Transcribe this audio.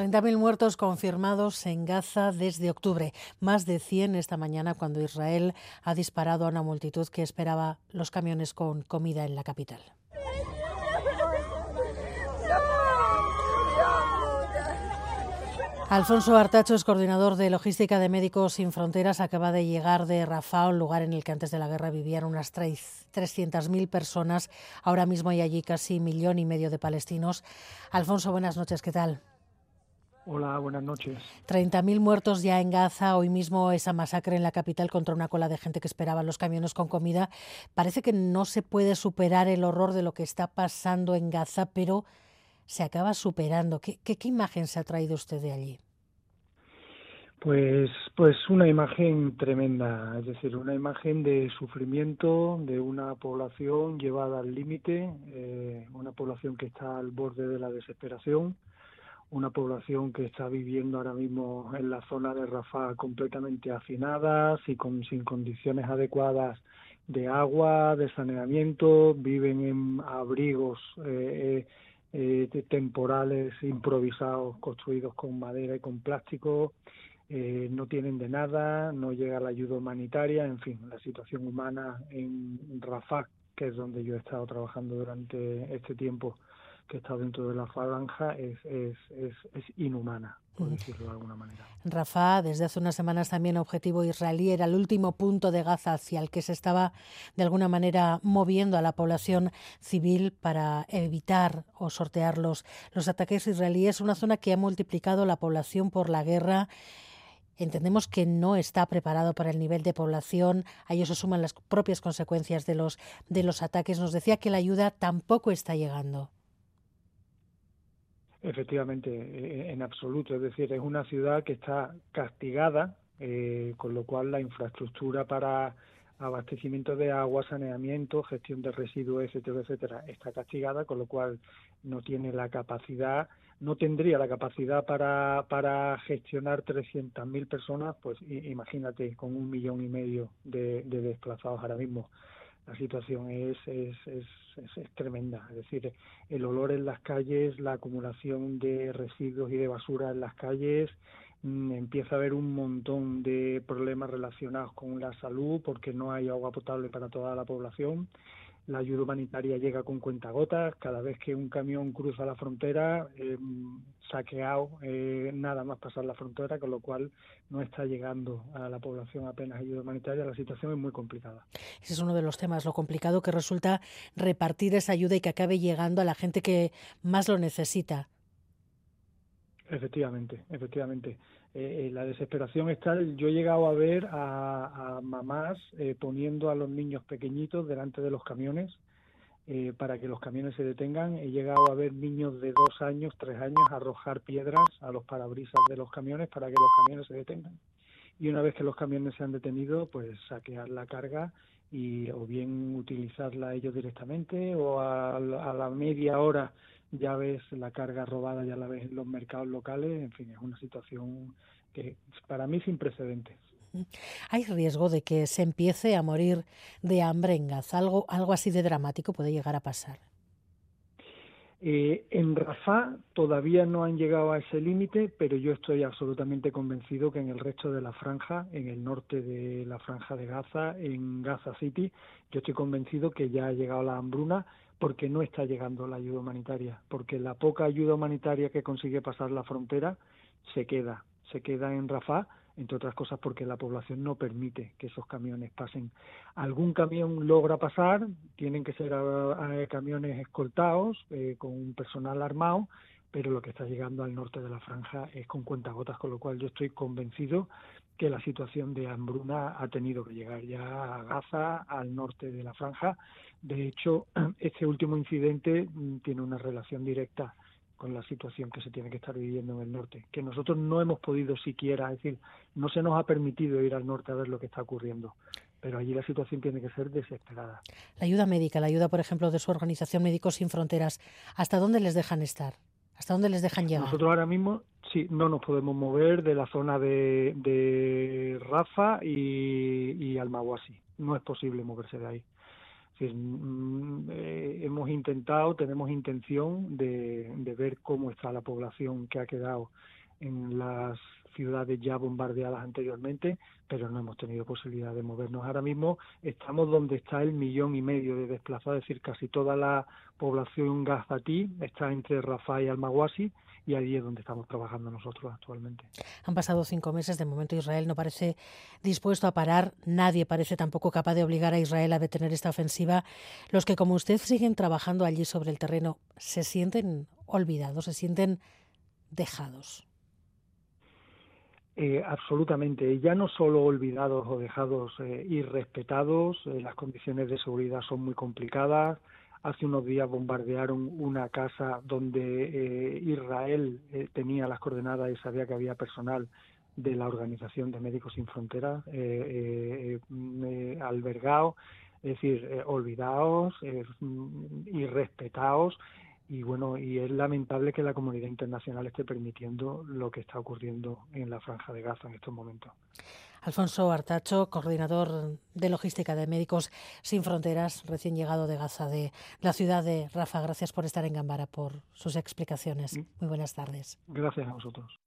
30.000 muertos confirmados en Gaza desde octubre, más de 100 esta mañana cuando Israel ha disparado a una multitud que esperaba los camiones con comida en la capital. Alfonso Artacho es coordinador de logística de Médicos Sin Fronteras. Acaba de llegar de Rafah, un lugar en el que antes de la guerra vivían unas 300.000 personas. Ahora mismo hay allí casi un millón y medio de palestinos. Alfonso, buenas noches, ¿qué tal? Hola, buenas noches. 30.000 muertos ya en Gaza. Hoy mismo esa masacre en la capital contra una cola de gente que esperaba los camiones con comida. Parece que no se puede superar el horror de lo que está pasando en Gaza, pero se acaba superando. ¿Qué, qué, imagen se ha traído usted de allí? Pues, pues una imagen tremenda, es decir, una imagen de sufrimiento de una población llevada al límite, eh, una población que está al borde de la desesperación, una población que está viviendo ahora mismo en la zona de Rafah completamente hacinadas y con, sin condiciones adecuadas de agua, de saneamiento, viven en abrigos eh, eh, temporales improvisados construidos con madera y con plástico, eh, no tienen de nada, no llega la ayuda humanitaria, en fin, la situación humana en Rafah, que es donde yo he estado trabajando durante este tiempo, que está dentro de la franja es, es, es, inhumana, por decirlo de alguna manera. Rafa, desde hace unas semanas también objetivo israelí era el último punto de Gaza hacia el que se estaba de alguna manera moviendo a la población civil para evitar o sortear los, los ataques israelíes, una zona que ha multiplicado la población por la guerra. Entendemos que no está preparado para el nivel de población. A ello se suman las propias consecuencias de los, de los ataques. Nos decía que la ayuda tampoco está llegando. Efectivamente, eh, en absoluto. Es decir, es una ciudad que está castigada, eh, con lo cual la infraestructura para abastecimiento de agua, saneamiento, gestión de residuos, etcétera, etcétera, está castigada, con lo cual no tiene la capacidad, no tendría la capacidad para, para gestionar 300.000 personas, pues imagínate, con un millón y medio de desplazados ahora mismo la situación es, es, es, es, tremenda. Es decir, el olor en las calles, la acumulación de residuos y de basura en las calles, mm, empieza a haber un montón de problemas relacionados con la salud porque no hay agua potable para toda la población la ayuda humanitaria llega con cuentagotas, cada vez que un camión cruza la frontera, eh, saqueado eh, nada más pasar la frontera, con lo cual no está llegando a la población apenas ayuda humanitaria, la situación es muy complicada. Ese es uno de los temas, lo complicado que resulta repartir esa ayuda y que acabe llegando a la gente que más lo necesita. Efectivamente, efectivamente. Eh, eh, la desesperación está. Yo he llegado a ver a, mamás eh, poniendo a los niños pequeñitos delante de los camiones para que los camiones se detengan. He llegado a ver niños de dos años, tres años arrojar piedras a los parabrisas de los camiones para que los camiones se detengan. Y una vez que los camiones se han detenido, pues saquear la carga y o bien utilizarla ellos directamente o a la media hora ya ves la carga robada, ya la ves en los mercados locales, en fin, es una situación que para mí sin precedentes. ¿Hay riesgo de que se empiece a morir de hambre en Gaza? ¿Algo, algo así de dramático puede llegar a pasar? Eh, en Rafah todavía no han llegado a ese límite, pero yo estoy absolutamente convencido que en el resto de la franja, en el norte de la franja de Gaza, en Gaza City, yo estoy convencido que ya ha llegado la hambruna porque no está llegando la ayuda humanitaria, porque la poca ayuda humanitaria que consigue pasar la frontera se queda, se queda en Rafah, entre otras cosas porque la población no permite que esos camiones pasen. Algún camión logra pasar, tienen que ser camiones escoltados eh, con un personal armado, pero lo que está llegando al norte de la franja es con cuentagotas, con lo cual yo estoy convencido que la situación de hambruna ha tenido que llegar ya a Gaza, al norte de la franja. De hecho, este último incidente mm, tiene una relación directa con la situación que se tiene que estar viviendo en el norte, que nosotros no hemos podido siquiera, es decir, no se nos ha permitido ir al norte a ver lo que está ocurriendo pero allí la situación tiene que ser desesperada. La ayuda médica, la ayuda, por ejemplo, de su organización Médicos Sin Fronteras, ¿hasta dónde les dejan estar? ¿Hasta dónde les dejan llegar? Nosotros ahora mismo sí, no nos podemos mover de la zona de, de Rafa y, y Almaguasi. No es posible moverse de ahí. Mm, eh, hemos intentado, tenemos intención de, de ver cómo está la población que ha quedado en las ciudades ya bombardeadas anteriormente, pero no hemos tenido posibilidad de movernos. Ahora mismo estamos donde está el millón y medio de desplazados, es decir, casi toda la población gazatí está entre Rafah y Almaguasi y allí es donde estamos trabajando nosotros actualmente. Han pasado cinco meses, de momento Israel no parece dispuesto a parar, nadie parece tampoco capaz de obligar a Israel a detener esta ofensiva. Los que como usted siguen trabajando allí sobre el terreno, ¿se sienten olvidados, se sienten dejados? Eh, absolutamente, ya no solo olvidados o dejados eh, irrespetados, eh, las condiciones de seguridad son muy complicadas. Hace unos días bombardearon una casa donde Israel tenía las coordenadas y sabía que había personal de la Organización de Médicos Sin Fronteras albergado, es decir, olvidados, irrespetados y bueno, y es lamentable que la comunidad internacional esté permitiendo lo que está ocurriendo en la franja de Gaza en estos momentos. Alfonso Artacho, coordinador de logística de Médicos Sin Fronteras, recién llegado de Gaza, de la ciudad de Rafa. Gracias por estar en Gambara, por sus explicaciones. Muy buenas tardes. Gracias a vosotros.